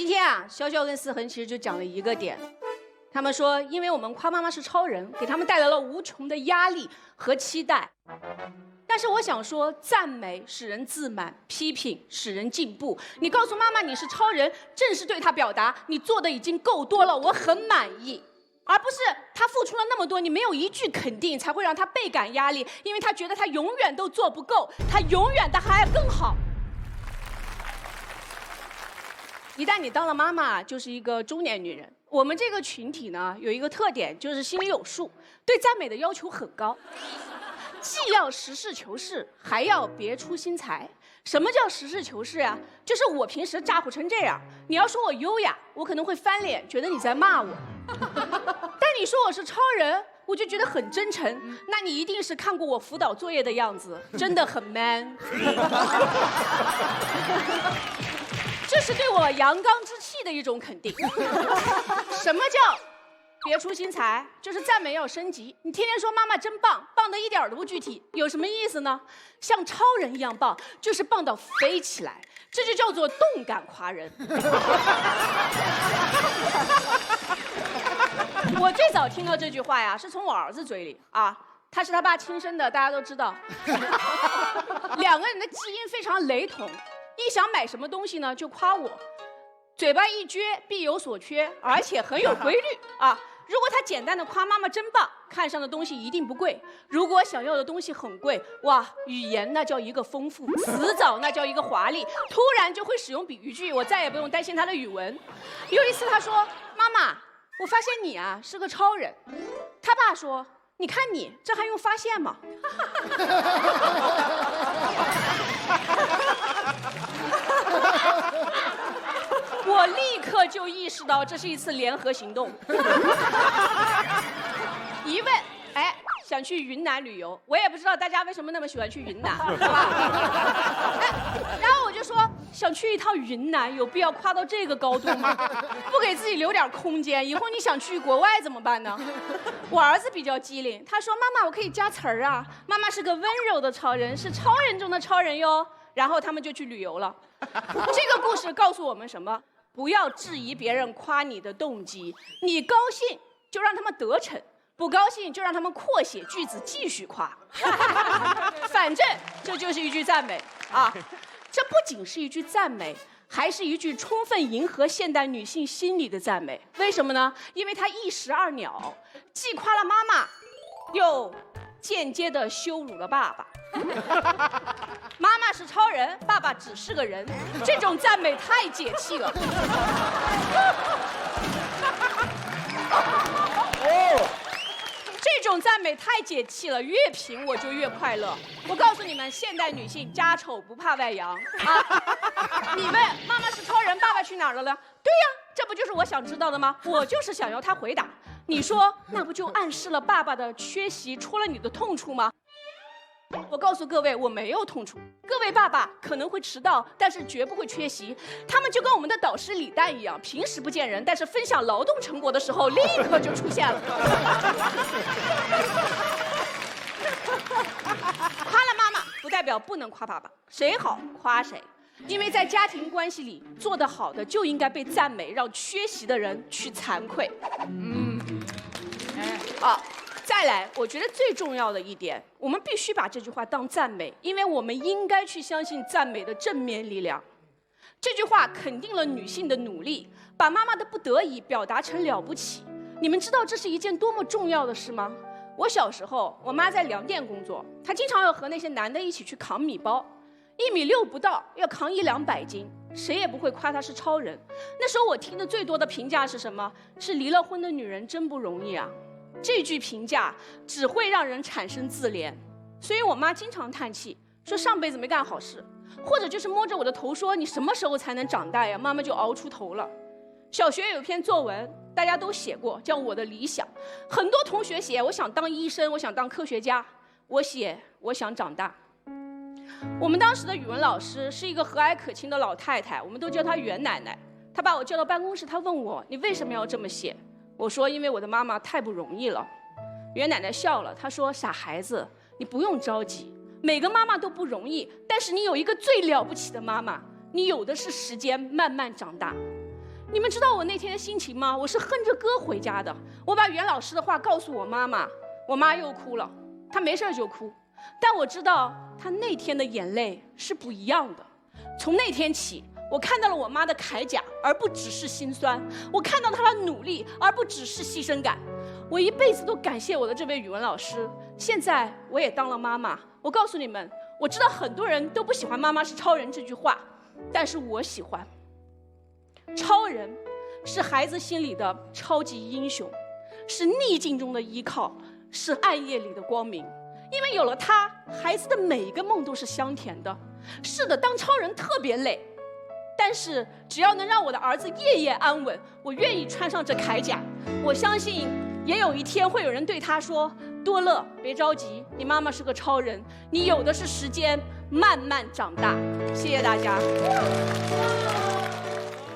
今天啊，潇潇跟思恒其实就讲了一个点，他们说，因为我们夸妈妈是超人，给他们带来了无穷的压力和期待。但是我想说，赞美使人自满，批评使人进步。你告诉妈妈你是超人，正是对她表达你做的已经够多了，我很满意，而不是她付出了那么多，你没有一句肯定，才会让她倍感压力，因为她觉得她永远都做不够，她永远的还要更好。一旦你当了妈妈，就是一个中年女人。我们这个群体呢，有一个特点，就是心里有数，对赞美的要求很高。既要实事求是，还要别出心裁。什么叫实事求是呀？就是我平时咋呼成这样，你要说我优雅，我可能会翻脸，觉得你在骂我。但你说我是超人，我就觉得很真诚。那你一定是看过我辅导作业的样子，真的很 man。这是对我阳刚之气的一种肯定。什么叫？别出心裁，就是赞美要升级。你天天说妈妈真棒，棒的一点都不具体，有什么意思呢？像超人一样棒，就是棒到飞起来，这就叫做动感夸人。我最早听到这句话呀，是从我儿子嘴里啊，他是他爸亲生的，大家都知道。两个人的基因非常雷同，一想买什么东西呢，就夸我，嘴巴一撅必有所缺，而且很有规律啊。如果他简单的夸妈妈真棒，看上的东西一定不贵；如果想要的东西很贵，哇，语言那叫一个丰富，词藻那叫一个华丽，突然就会使用比喻句，我再也不用担心他的语文。有一次他说：“妈妈，我发现你啊是个超人。”他爸说：“你看你这还用发现吗？” 我立刻就意识到这是一次联合行动。一问，哎，想去云南旅游，我也不知道大家为什么那么喜欢去云南，是吧？然后我就说想去一趟云南，有必要夸到这个高度吗？不给自己留点空间，以后你想去国外怎么办呢？我儿子比较机灵，他说妈妈我可以加词儿啊，妈妈是个温柔的超人，是超人中的超人哟。然后他们就去旅游了。这个故事告诉我们什么？不要质疑别人夸你的动机，你高兴就让他们得逞，不高兴就让他们扩写句子继续夸。反正这就是一句赞美啊！这不仅是一句赞美，还是一句充分迎合现代女性心理的赞美。为什么呢？因为它一石二鸟，既夸了妈妈，又间接的羞辱了爸爸。妈妈是超人，爸爸只是个人，这种赞美太解气了。哦，这种赞美太解气了，越贫我就越快乐。我告诉你们，现代女性家丑不怕外扬啊！你问妈妈是超人，爸爸去哪儿了呢？对呀，这不就是我想知道的吗？我就是想要他回答。你说，那不就暗示了爸爸的缺席戳了你的痛处吗？我告诉各位，我没有痛处。各位爸爸可能会迟到，但是绝不会缺席。他们就跟我们的导师李诞一样，平时不见人，但是分享劳动成果的时候立刻就出现了。夸了妈妈，不代表不能夸爸爸，谁好夸谁。因为在家庭关系里，做得好的就应该被赞美，让缺席的人去惭愧。嗯，好。再来，我觉得最重要的一点，我们必须把这句话当赞美，因为我们应该去相信赞美的正面力量。这句话肯定了女性的努力，把妈妈的不得已表达成了不起。你们知道这是一件多么重要的事吗？我小时候，我妈在粮店工作，她经常要和那些男的一起去扛米包，一米六不到，要扛一两百斤，谁也不会夸她是超人。那时候我听的最多的评价是什么？是离了婚的女人真不容易啊。这句评价只会让人产生自怜，所以我妈经常叹气，说上辈子没干好事，或者就是摸着我的头说你什么时候才能长大呀？妈妈就熬出头了。小学有一篇作文，大家都写过，叫我的理想。很多同学写我想当医生，我想当科学家，我写我想长大。我们当时的语文老师是一个和蔼可亲的老太太，我们都叫她袁奶奶。她把我叫到办公室，她问我你为什么要这么写？我说：“因为我的妈妈太不容易了。”袁奶奶笑了，她说：“傻孩子，你不用着急，每个妈妈都不容易，但是你有一个最了不起的妈妈，你有的是时间慢慢长大。”你们知道我那天的心情吗？我是哼着歌回家的。我把袁老师的话告诉我妈妈，我妈又哭了。她没事就哭，但我知道她那天的眼泪是不一样的。从那天起，我看到了我妈的铠甲，而不只是心酸；我看到她的努力，而不只是牺牲感。我一辈子都感谢我的这位语文老师。现在我也当了妈妈，我告诉你们，我知道很多人都不喜欢“妈妈是超人”这句话，但是我喜欢。超人是孩子心里的超级英雄，是逆境中的依靠，是暗夜里的光明。因为有了他，孩子的每一个梦都是香甜的。是的，当超人特别累，但是只要能让我的儿子夜夜安稳，我愿意穿上这铠甲。我相信，也有一天会有人对他说：“多乐，别着急，你妈妈是个超人，你有的是时间慢慢长大。”谢谢大家。